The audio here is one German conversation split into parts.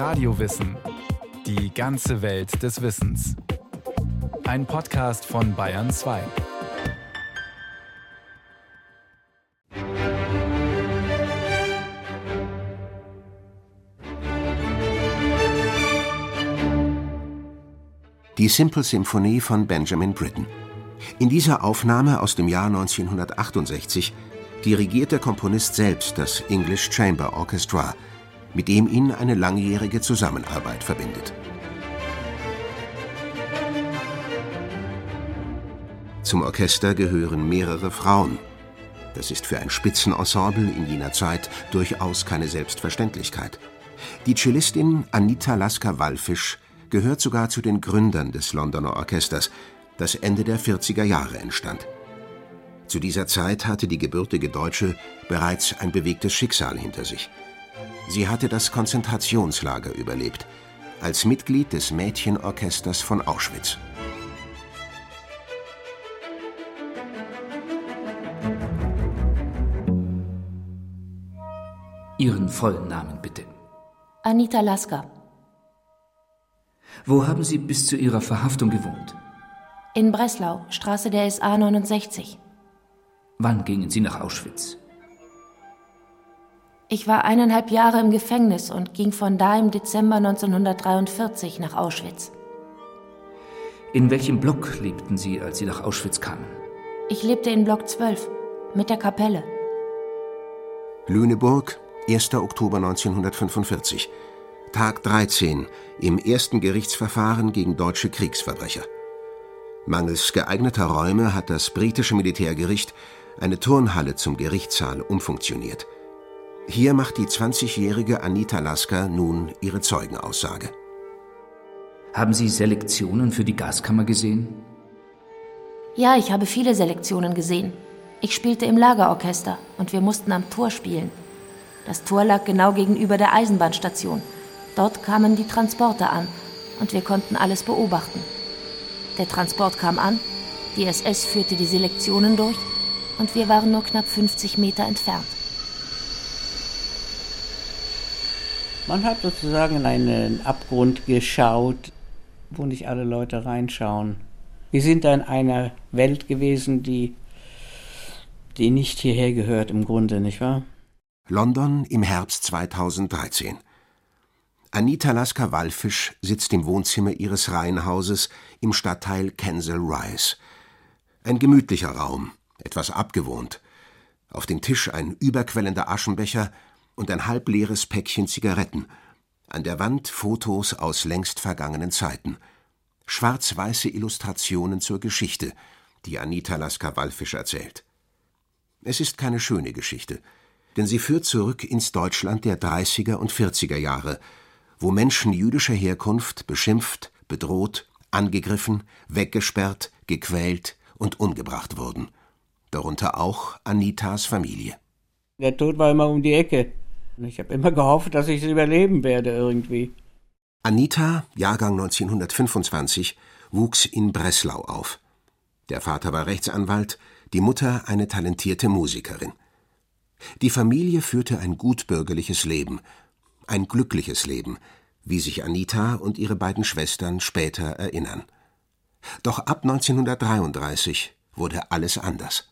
Radiowissen. Die ganze Welt des Wissens. Ein Podcast von Bayern 2. Die Simple Symphonie von Benjamin Britten. In dieser Aufnahme aus dem Jahr 1968 dirigiert der Komponist selbst das English Chamber Orchestra, mit dem ihn eine langjährige Zusammenarbeit verbindet. Zum Orchester gehören mehrere Frauen. Das ist für ein Spitzenensemble in jener Zeit durchaus keine Selbstverständlichkeit. Die Cellistin Anita Lasker-Wallfisch gehört sogar zu den Gründern des Londoner Orchesters, das Ende der 40er Jahre entstand. Zu dieser Zeit hatte die gebürtige Deutsche bereits ein bewegtes Schicksal hinter sich. Sie hatte das Konzentrationslager überlebt, als Mitglied des Mädchenorchesters von Auschwitz. Ihren vollen Namen bitte. Anita Lasker. Wo haben Sie bis zu Ihrer Verhaftung gewohnt? In Breslau, Straße der SA 69. Wann gingen Sie nach Auschwitz? Ich war eineinhalb Jahre im Gefängnis und ging von da im Dezember 1943 nach Auschwitz. In welchem Block lebten Sie, als Sie nach Auschwitz kamen? Ich lebte in Block 12 mit der Kapelle. Lüneburg, 1. Oktober 1945. Tag 13 im ersten Gerichtsverfahren gegen deutsche Kriegsverbrecher. Mangels geeigneter Räume hat das britische Militärgericht eine Turnhalle zum Gerichtssaal umfunktioniert. Hier macht die 20-jährige Anita Lasker nun ihre Zeugenaussage. Haben Sie Selektionen für die Gaskammer gesehen? Ja, ich habe viele Selektionen gesehen. Ich spielte im Lagerorchester und wir mussten am Tor spielen. Das Tor lag genau gegenüber der Eisenbahnstation. Dort kamen die Transporter an und wir konnten alles beobachten. Der Transport kam an, die SS führte die Selektionen durch und wir waren nur knapp 50 Meter entfernt. Man hat sozusagen in einen Abgrund geschaut, wo nicht alle Leute reinschauen. Wir sind da in einer Welt gewesen, die, die nicht hierher gehört im Grunde, nicht wahr? London im Herbst 2013. Anita Lasker-Wallfisch sitzt im Wohnzimmer ihres Reihenhauses im Stadtteil Kensal Rise. Ein gemütlicher Raum, etwas abgewohnt. Auf dem Tisch ein überquellender Aschenbecher und ein halbleeres Päckchen Zigaretten. An der Wand Fotos aus längst vergangenen Zeiten. Schwarz-weiße Illustrationen zur Geschichte, die Anita Lasker-Wallfisch erzählt. Es ist keine schöne Geschichte, denn sie führt zurück ins Deutschland der 30er und 40er Jahre, wo Menschen jüdischer Herkunft beschimpft, bedroht, angegriffen, weggesperrt, gequält und umgebracht wurden darunter auch Anitas Familie. Der Tod war immer um die Ecke. Ich habe immer gehofft, dass ich es überleben werde irgendwie. Anita, Jahrgang 1925, wuchs in Breslau auf. Der Vater war Rechtsanwalt, die Mutter eine talentierte Musikerin. Die Familie führte ein gutbürgerliches Leben, ein glückliches Leben, wie sich Anita und ihre beiden Schwestern später erinnern. Doch ab 1933 wurde alles anders.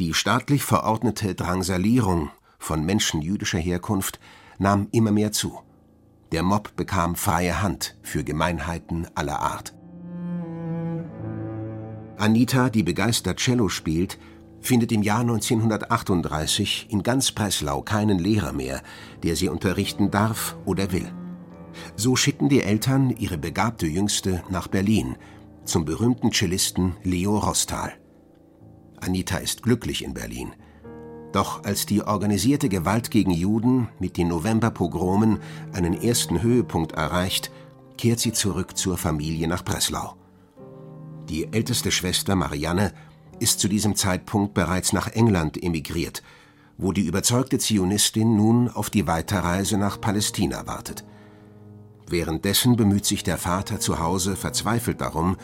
Die staatlich verordnete Drangsalierung von Menschen jüdischer Herkunft nahm immer mehr zu. Der Mob bekam freie Hand für Gemeinheiten aller Art. Anita, die begeistert Cello spielt, findet im Jahr 1938 in ganz Breslau keinen Lehrer mehr, der sie unterrichten darf oder will. So schicken die Eltern ihre begabte Jüngste nach Berlin zum berühmten Cellisten Leo Rostal. Anita ist glücklich in Berlin. Doch als die organisierte Gewalt gegen Juden mit den Novemberpogromen einen ersten Höhepunkt erreicht, kehrt sie zurück zur Familie nach Breslau. Die älteste Schwester Marianne ist zu diesem Zeitpunkt bereits nach England emigriert, wo die überzeugte Zionistin nun auf die Weiterreise nach Palästina wartet. Währenddessen bemüht sich der Vater zu Hause verzweifelt darum,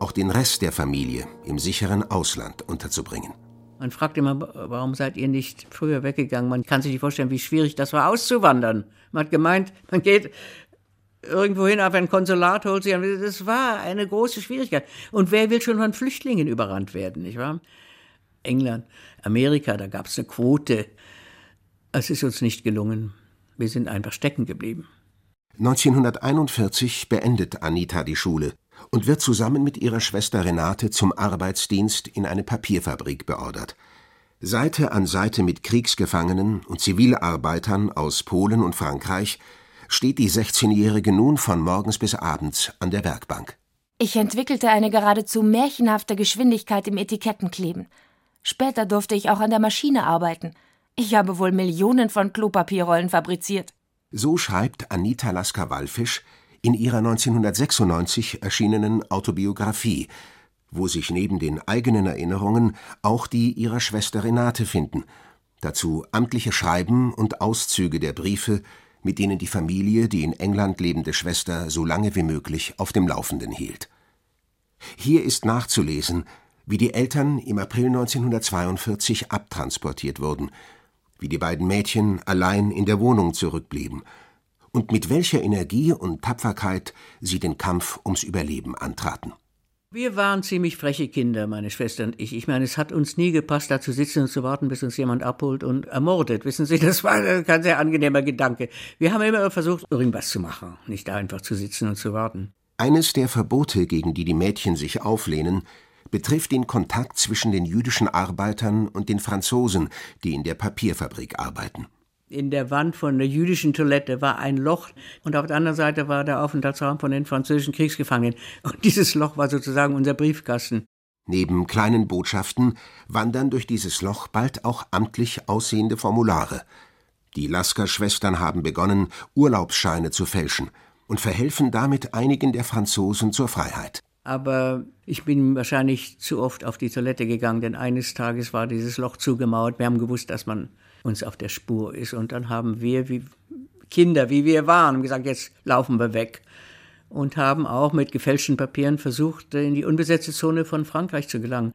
auch den Rest der Familie im sicheren Ausland unterzubringen. Man fragt immer, warum seid ihr nicht früher weggegangen? Man kann sich nicht vorstellen, wie schwierig das war, auszuwandern. Man hat gemeint, man geht irgendwo hin auf ein Konsulat, holt sich an. Das war eine große Schwierigkeit. Und wer will schon von Flüchtlingen überrannt werden, nicht wahr? England, Amerika, da gab es eine Quote. Es ist uns nicht gelungen. Wir sind einfach stecken geblieben. 1941 beendet Anita die Schule und wird zusammen mit ihrer Schwester Renate zum Arbeitsdienst in eine Papierfabrik beordert. Seite an Seite mit Kriegsgefangenen und Zivilarbeitern aus Polen und Frankreich steht die 16-Jährige nun von morgens bis abends an der Werkbank. Ich entwickelte eine geradezu märchenhafte Geschwindigkeit im Etikettenkleben. Später durfte ich auch an der Maschine arbeiten. Ich habe wohl Millionen von Klopapierrollen fabriziert. So schreibt Anita Lasker-Wallfisch in ihrer 1996 erschienenen Autobiografie, wo sich neben den eigenen Erinnerungen auch die ihrer Schwester Renate finden, dazu amtliche Schreiben und Auszüge der Briefe, mit denen die Familie die in England lebende Schwester so lange wie möglich auf dem Laufenden hielt. Hier ist nachzulesen, wie die Eltern im April 1942 abtransportiert wurden, wie die beiden Mädchen allein in der Wohnung zurückblieben und mit welcher Energie und Tapferkeit sie den Kampf ums Überleben antraten. Wir waren ziemlich freche Kinder, meine Schwester und ich. Ich meine, es hat uns nie gepasst, da zu sitzen und zu warten, bis uns jemand abholt und ermordet. Wissen Sie, das war ein ganz sehr angenehmer Gedanke. Wir haben immer versucht, irgendwas zu machen, nicht da einfach zu sitzen und zu warten. Eines der Verbote, gegen die die Mädchen sich auflehnen, betrifft den Kontakt zwischen den jüdischen Arbeitern und den Franzosen, die in der Papierfabrik arbeiten. In der Wand von der jüdischen Toilette war ein Loch und auf der anderen Seite war der Aufenthaltsraum von den französischen Kriegsgefangenen. Und dieses Loch war sozusagen unser Briefkasten. Neben kleinen Botschaften wandern durch dieses Loch bald auch amtlich aussehende Formulare. Die Lasker-Schwestern haben begonnen, Urlaubsscheine zu fälschen und verhelfen damit einigen der Franzosen zur Freiheit. Aber ich bin wahrscheinlich zu oft auf die Toilette gegangen, denn eines Tages war dieses Loch zugemauert. Wir haben gewusst, dass man uns auf der Spur ist. Und dann haben wir, wie Kinder, wie wir waren, gesagt, jetzt laufen wir weg. Und haben auch mit gefälschten Papieren versucht, in die unbesetzte Zone von Frankreich zu gelangen.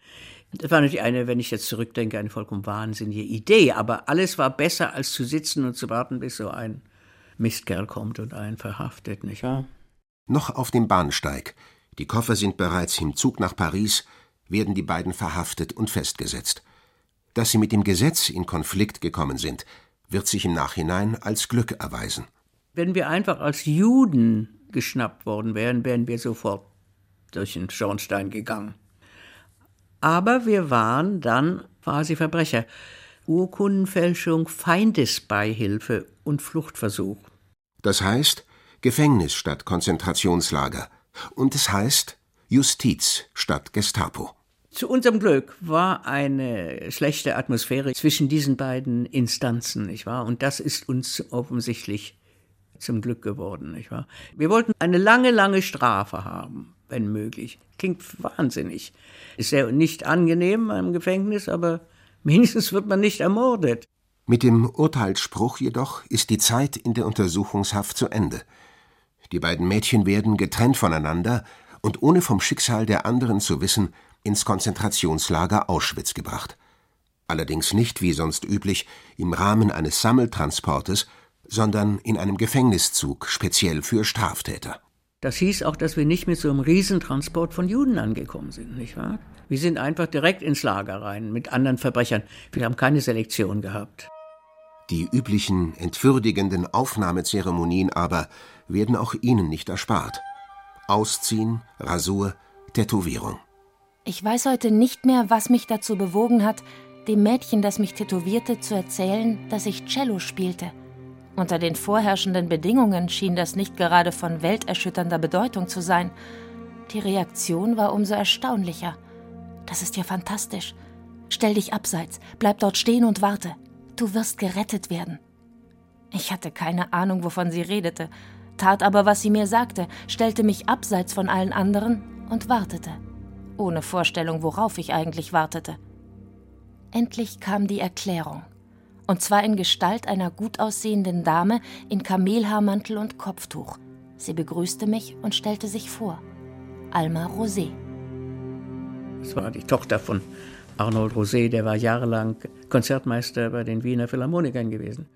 Das war natürlich eine, wenn ich jetzt zurückdenke, eine vollkommen wahnsinnige Idee. Aber alles war besser, als zu sitzen und zu warten, bis so ein Mistkerl kommt und einen verhaftet, nicht wahr? Noch auf dem Bahnsteig. Die Koffer sind bereits im Zug nach Paris, werden die beiden verhaftet und festgesetzt. Dass sie mit dem Gesetz in Konflikt gekommen sind, wird sich im Nachhinein als Glück erweisen. Wenn wir einfach als Juden geschnappt worden wären, wären wir sofort durch den Schornstein gegangen. Aber wir waren dann quasi Verbrecher. Urkundenfälschung, Feindesbeihilfe und Fluchtversuch. Das heißt Gefängnis statt Konzentrationslager. Und es heißt Justiz statt Gestapo. Zu unserem Glück war eine schlechte Atmosphäre zwischen diesen beiden Instanzen, nicht wahr? Und das ist uns offensichtlich zum Glück geworden, nicht wahr? Wir wollten eine lange, lange Strafe haben, wenn möglich. Klingt wahnsinnig. Ist ja nicht angenehm im Gefängnis, aber wenigstens wird man nicht ermordet. Mit dem Urteilsspruch jedoch ist die Zeit in der Untersuchungshaft zu Ende. Die beiden Mädchen werden getrennt voneinander und ohne vom Schicksal der anderen zu wissen, ins Konzentrationslager Auschwitz gebracht. Allerdings nicht, wie sonst üblich, im Rahmen eines Sammeltransportes, sondern in einem Gefängniszug speziell für Straftäter. Das hieß auch, dass wir nicht mit so einem Riesentransport von Juden angekommen sind, nicht wahr? Wir sind einfach direkt ins Lager rein mit anderen Verbrechern. Wir haben keine Selektion gehabt. Die üblichen entwürdigenden Aufnahmezeremonien aber werden auch ihnen nicht erspart. Ausziehen, Rasur, Tätowierung. Ich weiß heute nicht mehr, was mich dazu bewogen hat, dem Mädchen, das mich tätowierte, zu erzählen, dass ich Cello spielte. Unter den vorherrschenden Bedingungen schien das nicht gerade von welterschütternder Bedeutung zu sein. Die Reaktion war umso erstaunlicher. Das ist ja fantastisch. Stell dich abseits, bleib dort stehen und warte. Du wirst gerettet werden. Ich hatte keine Ahnung, wovon sie redete, tat aber, was sie mir sagte, stellte mich abseits von allen anderen und wartete ohne Vorstellung, worauf ich eigentlich wartete. Endlich kam die Erklärung, und zwar in Gestalt einer gut aussehenden Dame in Kamelhaarmantel und Kopftuch. Sie begrüßte mich und stellte sich vor. Alma Rosé. Das war die Tochter von Arnold Rosé, der war jahrelang Konzertmeister bei den Wiener Philharmonikern gewesen.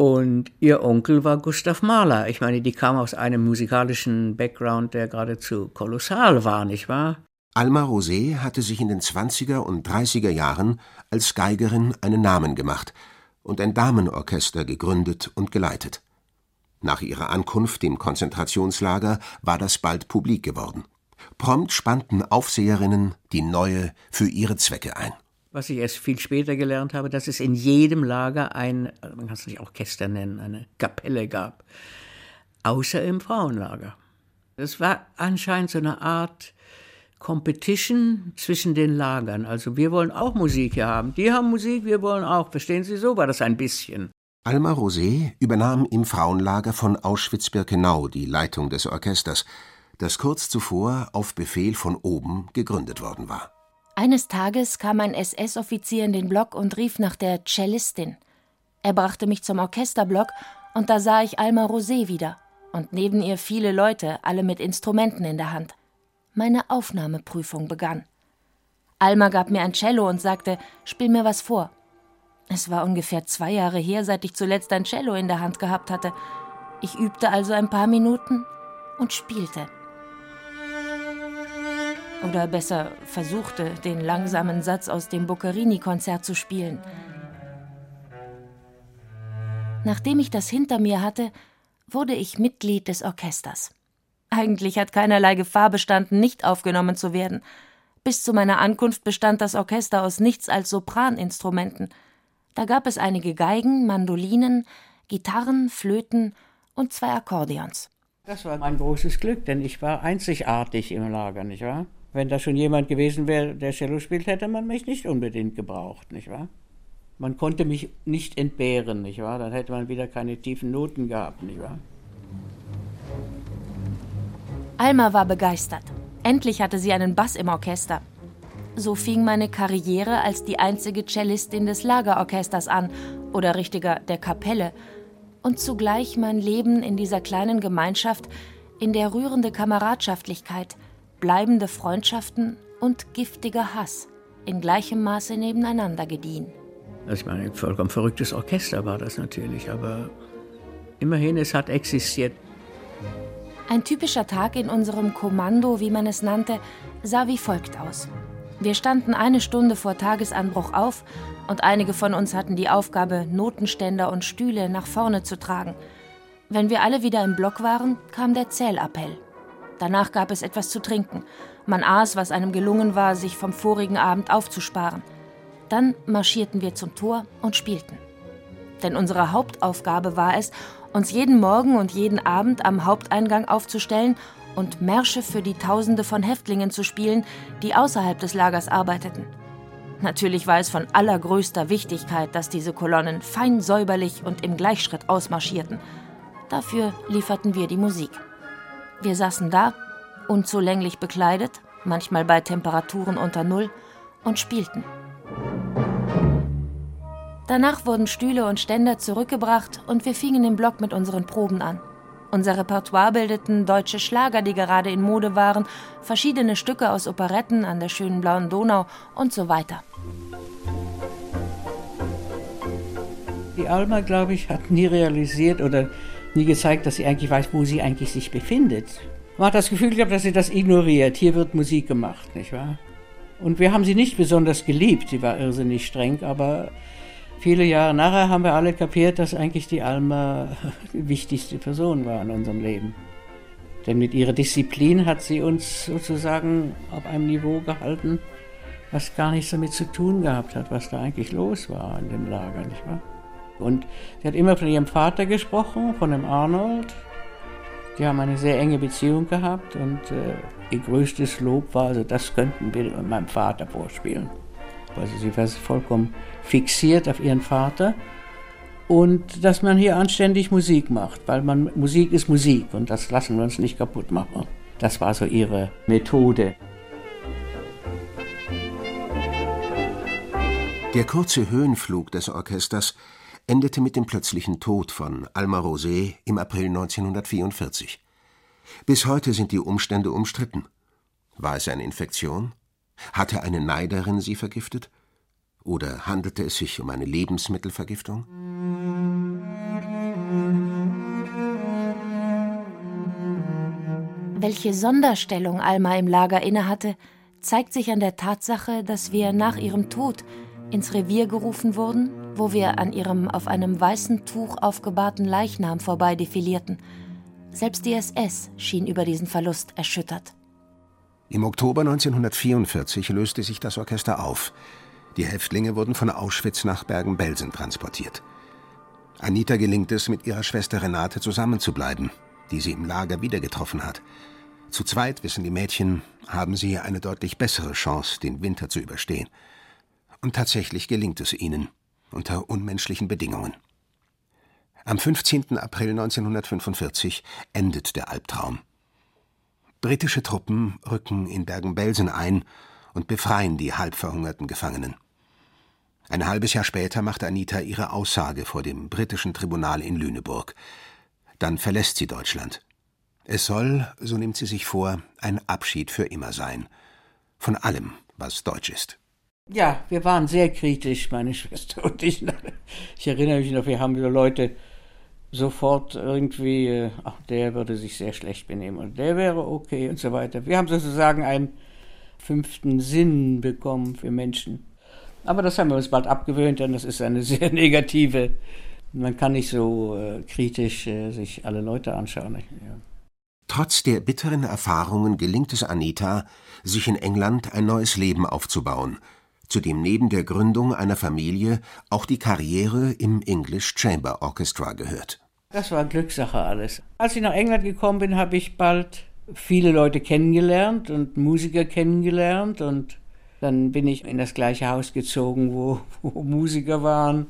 Und ihr Onkel war Gustav Mahler. Ich meine, die kam aus einem musikalischen Background, der geradezu kolossal war, nicht wahr? Alma Rosé hatte sich in den 20er und 30er Jahren als Geigerin einen Namen gemacht und ein Damenorchester gegründet und geleitet. Nach ihrer Ankunft im Konzentrationslager war das bald publik geworden. Prompt spannten Aufseherinnen die neue für ihre Zwecke ein was ich erst viel später gelernt habe, dass es in jedem Lager ein, man kann es nicht Orchester nennen, eine Kapelle gab, außer im Frauenlager. Das war anscheinend so eine Art Competition zwischen den Lagern. Also wir wollen auch Musik hier haben. Die haben Musik, wir wollen auch. Verstehen Sie, so war das ein bisschen. Alma Rosé übernahm im Frauenlager von Auschwitz-Birkenau die Leitung des Orchesters, das kurz zuvor auf Befehl von oben gegründet worden war. Eines Tages kam ein SS-Offizier in den Block und rief nach der Cellistin. Er brachte mich zum Orchesterblock und da sah ich Alma Rosé wieder und neben ihr viele Leute, alle mit Instrumenten in der Hand. Meine Aufnahmeprüfung begann. Alma gab mir ein Cello und sagte, spiel mir was vor. Es war ungefähr zwei Jahre her, seit ich zuletzt ein Cello in der Hand gehabt hatte. Ich übte also ein paar Minuten und spielte oder besser versuchte, den langsamen Satz aus dem Boccherini-Konzert zu spielen. Nachdem ich das hinter mir hatte, wurde ich Mitglied des Orchesters. Eigentlich hat keinerlei Gefahr bestanden, nicht aufgenommen zu werden. Bis zu meiner Ankunft bestand das Orchester aus nichts als Sopraninstrumenten. Da gab es einige Geigen, Mandolinen, Gitarren, Flöten und zwei Akkordeons. Das war mein großes Glück, denn ich war einzigartig im Lager, nicht wahr? Wenn da schon jemand gewesen wäre, der Cello spielt, hätte man mich nicht unbedingt gebraucht, nicht wahr? Man konnte mich nicht entbehren, nicht wahr? Dann hätte man wieder keine tiefen Noten gehabt, nicht wahr? Alma war begeistert. Endlich hatte sie einen Bass im Orchester. So fing meine Karriere als die einzige Cellistin des Lagerorchesters an, oder richtiger der Kapelle, und zugleich mein Leben in dieser kleinen Gemeinschaft, in der rührende Kameradschaftlichkeit – bleibende Freundschaften und giftiger Hass in gleichem Maße nebeneinander gediehen. Also ich meine, ein vollkommen verrücktes Orchester war das natürlich, aber immerhin, es hat existiert. Ein typischer Tag in unserem Kommando, wie man es nannte, sah wie folgt aus. Wir standen eine Stunde vor Tagesanbruch auf und einige von uns hatten die Aufgabe, Notenständer und Stühle nach vorne zu tragen. Wenn wir alle wieder im Block waren, kam der Zählappell. Danach gab es etwas zu trinken. Man aß, was einem gelungen war, sich vom vorigen Abend aufzusparen. Dann marschierten wir zum Tor und spielten. Denn unsere Hauptaufgabe war es, uns jeden Morgen und jeden Abend am Haupteingang aufzustellen und Märsche für die Tausende von Häftlingen zu spielen, die außerhalb des Lagers arbeiteten. Natürlich war es von allergrößter Wichtigkeit, dass diese Kolonnen fein säuberlich und im Gleichschritt ausmarschierten. Dafür lieferten wir die Musik. Wir saßen da, unzulänglich bekleidet, manchmal bei Temperaturen unter Null, und spielten. Danach wurden Stühle und Ständer zurückgebracht und wir fingen im Block mit unseren Proben an. Unser Repertoire bildeten deutsche Schlager, die gerade in Mode waren, verschiedene Stücke aus Operetten an der schönen blauen Donau und so weiter. Die Alma, glaube ich, hat nie realisiert oder nie gezeigt, dass sie eigentlich weiß, wo sie eigentlich sich befindet. Man hat das Gefühl gehabt, dass sie das ignoriert. Hier wird Musik gemacht, nicht wahr? Und wir haben sie nicht besonders geliebt. Sie war irrsinnig streng, aber viele Jahre nachher haben wir alle kapiert, dass eigentlich die Alma die wichtigste Person war in unserem Leben. Denn mit ihrer Disziplin hat sie uns sozusagen auf einem Niveau gehalten, was gar nichts damit zu tun gehabt hat, was da eigentlich los war in dem Lager, nicht wahr? Und sie hat immer von ihrem Vater gesprochen, von dem Arnold. Die haben eine sehr enge Beziehung gehabt und äh, ihr größtes Lob war, also das könnten wir meinem Vater vorspielen. Also sie war vollkommen fixiert auf ihren Vater und dass man hier anständig Musik macht, weil man Musik ist Musik und das lassen wir uns nicht kaputt machen. Das war so ihre Methode. Der kurze Höhenflug des Orchesters endete mit dem plötzlichen Tod von Alma Rosé im April 1944. Bis heute sind die Umstände umstritten. War es eine Infektion? Hatte eine Neiderin sie vergiftet? Oder handelte es sich um eine Lebensmittelvergiftung? Welche Sonderstellung Alma im Lager innehatte, zeigt sich an der Tatsache, dass wir nach ihrem Tod ins Revier gerufen wurden wo wir an ihrem auf einem weißen Tuch aufgebahrten Leichnam vorbei defilierten. Selbst die SS schien über diesen Verlust erschüttert. Im Oktober 1944 löste sich das Orchester auf. Die Häftlinge wurden von Auschwitz nach Bergen-Belsen transportiert. Anita gelingt es, mit ihrer Schwester Renate zusammenzubleiben, die sie im Lager wieder getroffen hat. Zu zweit, wissen die Mädchen, haben sie eine deutlich bessere Chance, den Winter zu überstehen. Und tatsächlich gelingt es ihnen, unter unmenschlichen Bedingungen. Am 15. April 1945 endet der Albtraum. Britische Truppen rücken in Bergen-Belsen ein und befreien die halb verhungerten Gefangenen. Ein halbes Jahr später macht Anita ihre Aussage vor dem britischen Tribunal in Lüneburg. Dann verlässt sie Deutschland. Es soll, so nimmt sie sich vor, ein Abschied für immer sein. Von allem, was deutsch ist. Ja, wir waren sehr kritisch, meine Schwester und ich. Ich erinnere mich noch, wir haben Leute sofort irgendwie, äh, ach, der würde sich sehr schlecht benehmen und der wäre okay und so weiter. Wir haben sozusagen einen fünften Sinn bekommen für Menschen. Aber das haben wir uns bald abgewöhnt, denn das ist eine sehr negative. Man kann nicht so äh, kritisch äh, sich alle Leute anschauen. Ja. Trotz der bitteren Erfahrungen gelingt es Anita, sich in England ein neues Leben aufzubauen, zu dem neben der Gründung einer Familie auch die Karriere im English Chamber Orchestra gehört. Das war Glückssache alles. Als ich nach England gekommen bin, habe ich bald viele Leute kennengelernt und Musiker kennengelernt und dann bin ich in das gleiche Haus gezogen, wo, wo Musiker waren.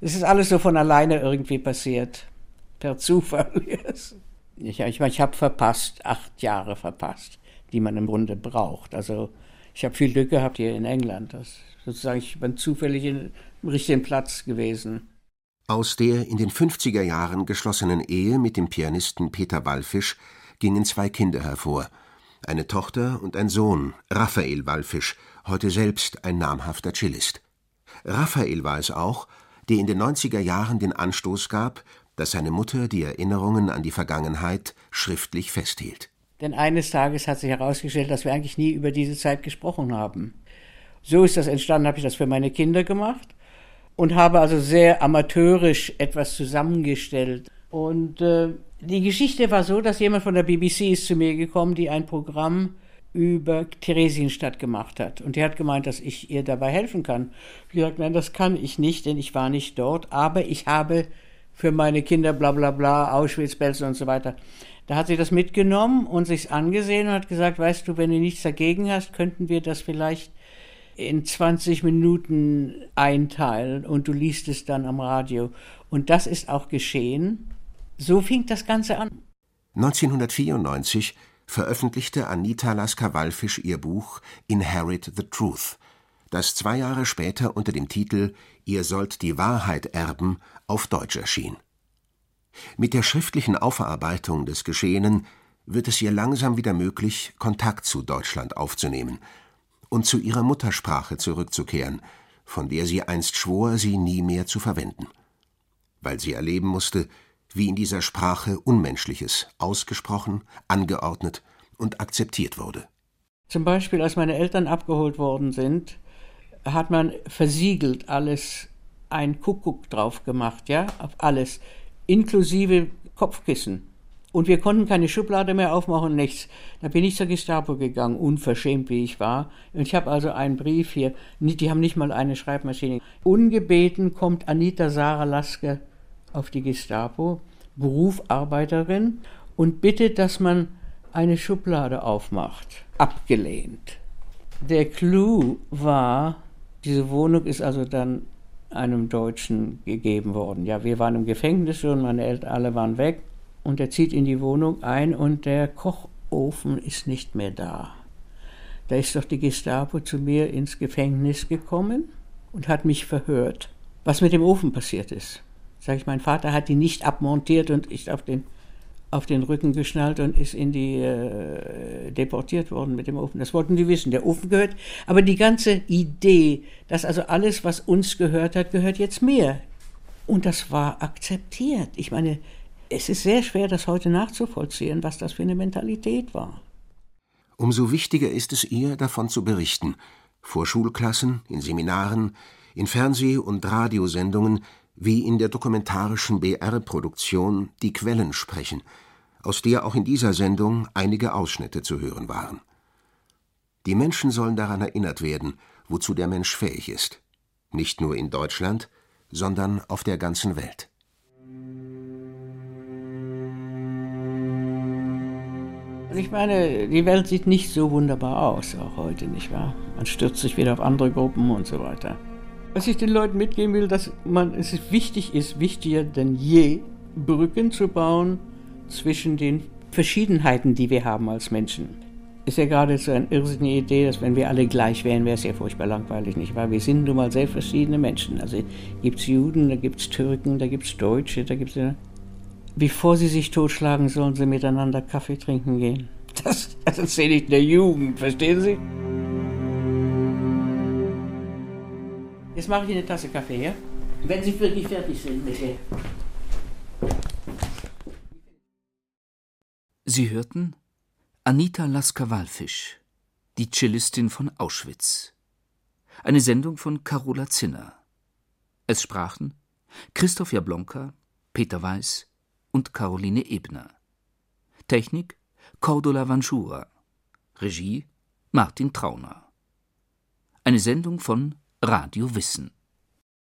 Es ist alles so von alleine irgendwie passiert. Per Zufall. ich ich, ich habe verpasst, acht Jahre verpasst, die man im Grunde braucht. Also ich habe viel Glück gehabt hier in England. Das, sozusagen, ich bin zufällig im richtigen Platz gewesen. Aus der in den 50er Jahren geschlossenen Ehe mit dem Pianisten Peter Wallfisch gingen zwei Kinder hervor. Eine Tochter und ein Sohn, Raphael Wallfisch, heute selbst ein namhafter Cellist. Raphael war es auch, der in den 90er Jahren den Anstoß gab, dass seine Mutter die Erinnerungen an die Vergangenheit schriftlich festhielt. Denn eines Tages hat sich herausgestellt, dass wir eigentlich nie über diese Zeit gesprochen haben. So ist das entstanden, habe ich das für meine Kinder gemacht und habe also sehr amateurisch etwas zusammengestellt. Und äh, die Geschichte war so, dass jemand von der BBC ist zu mir gekommen, die ein Programm über Theresienstadt gemacht hat. Und die hat gemeint, dass ich ihr dabei helfen kann. Ich gesagt, nein, das kann ich nicht, denn ich war nicht dort, aber ich habe für meine Kinder bla bla bla, Auschwitz, Belsen und so weiter. Da hat sie das mitgenommen und sich's angesehen und hat gesagt, weißt du, wenn du nichts dagegen hast, könnten wir das vielleicht in 20 Minuten einteilen und du liest es dann am Radio. Und das ist auch geschehen. So fing das Ganze an. 1994 veröffentlichte Anita Lasker-Wallfisch ihr Buch Inherit the Truth, das zwei Jahre später unter dem Titel Ihr sollt die Wahrheit erben auf Deutsch erschien. Mit der schriftlichen Aufarbeitung des Geschehenen wird es ihr langsam wieder möglich, Kontakt zu Deutschland aufzunehmen und zu ihrer Muttersprache zurückzukehren, von der sie einst schwor, sie nie mehr zu verwenden. Weil sie erleben musste, wie in dieser Sprache Unmenschliches ausgesprochen, angeordnet und akzeptiert wurde. Zum Beispiel, als meine Eltern abgeholt worden sind, hat man versiegelt alles, ein Kuckuck drauf gemacht, ja, auf alles, inklusive Kopfkissen. Und wir konnten keine Schublade mehr aufmachen, nichts. Da bin ich zur Gestapo gegangen, unverschämt wie ich war. Und ich habe also einen Brief hier, die haben nicht mal eine Schreibmaschine. Ungebeten kommt Anita Sarah Laske auf die Gestapo, Berufarbeiterin, und bittet, dass man eine Schublade aufmacht. Abgelehnt. Der Clou war, diese Wohnung ist also dann einem Deutschen gegeben worden. Ja, wir waren im Gefängnis schon, meine Eltern alle waren weg. Und er zieht in die Wohnung ein und der Kochofen ist nicht mehr da. Da ist doch die Gestapo zu mir ins Gefängnis gekommen und hat mich verhört, was mit dem Ofen passiert ist. Sag ich, mein Vater hat die nicht abmontiert und ist auf den, auf den Rücken geschnallt und ist in die äh, deportiert worden mit dem Ofen. Das wollten die wissen. Der Ofen gehört, aber die ganze Idee, dass also alles, was uns gehört hat, gehört jetzt mir. Und das war akzeptiert. Ich meine, Es ist sehr schwer, das heute nachzuvollziehen, was das für eine Mentalität war. Umso wichtiger ist es ihr, davon zu berichten, vor Schulklassen, in Seminaren, in Fernseh- und Radiosendungen, wie in der dokumentarischen BR-Produktion Die Quellen sprechen, aus der auch in dieser Sendung einige Ausschnitte zu hören waren. Die Menschen sollen daran erinnert werden, wozu der Mensch fähig ist, nicht nur in Deutschland, sondern auf der ganzen Welt. Ich meine, die Welt sieht nicht so wunderbar aus, auch heute, nicht wahr? Man stürzt sich wieder auf andere Gruppen und so weiter. Was ich den Leuten mitgeben will, dass man, es wichtig ist, wichtiger denn je, Brücken zu bauen zwischen den Verschiedenheiten, die wir haben als Menschen. Ist ja gerade so eine irrsinnige Idee, dass wenn wir alle gleich wären, wäre es ja furchtbar langweilig, nicht wahr? Wir sind nun mal sehr verschiedene Menschen. Also gibt es Juden, da gibt es Türken, da gibt es Deutsche, da gibt es... Bevor sie sich totschlagen, sollen sie miteinander Kaffee trinken gehen. Das, das erzähle ich der Jugend, verstehen Sie? Jetzt mache ich Ihnen eine Tasse Kaffee, ja? Wenn Sie wirklich fertig sind, bitte. Sie hörten Anita Lasker-Wallfisch, die Cellistin von Auschwitz. Eine Sendung von Carola Zinner. Es sprachen Christoph Jablonka, Peter Weiß und Caroline Ebner. Technik Cordula Vanschura. Regie Martin Trauner. Eine Sendung von Radio Wissen.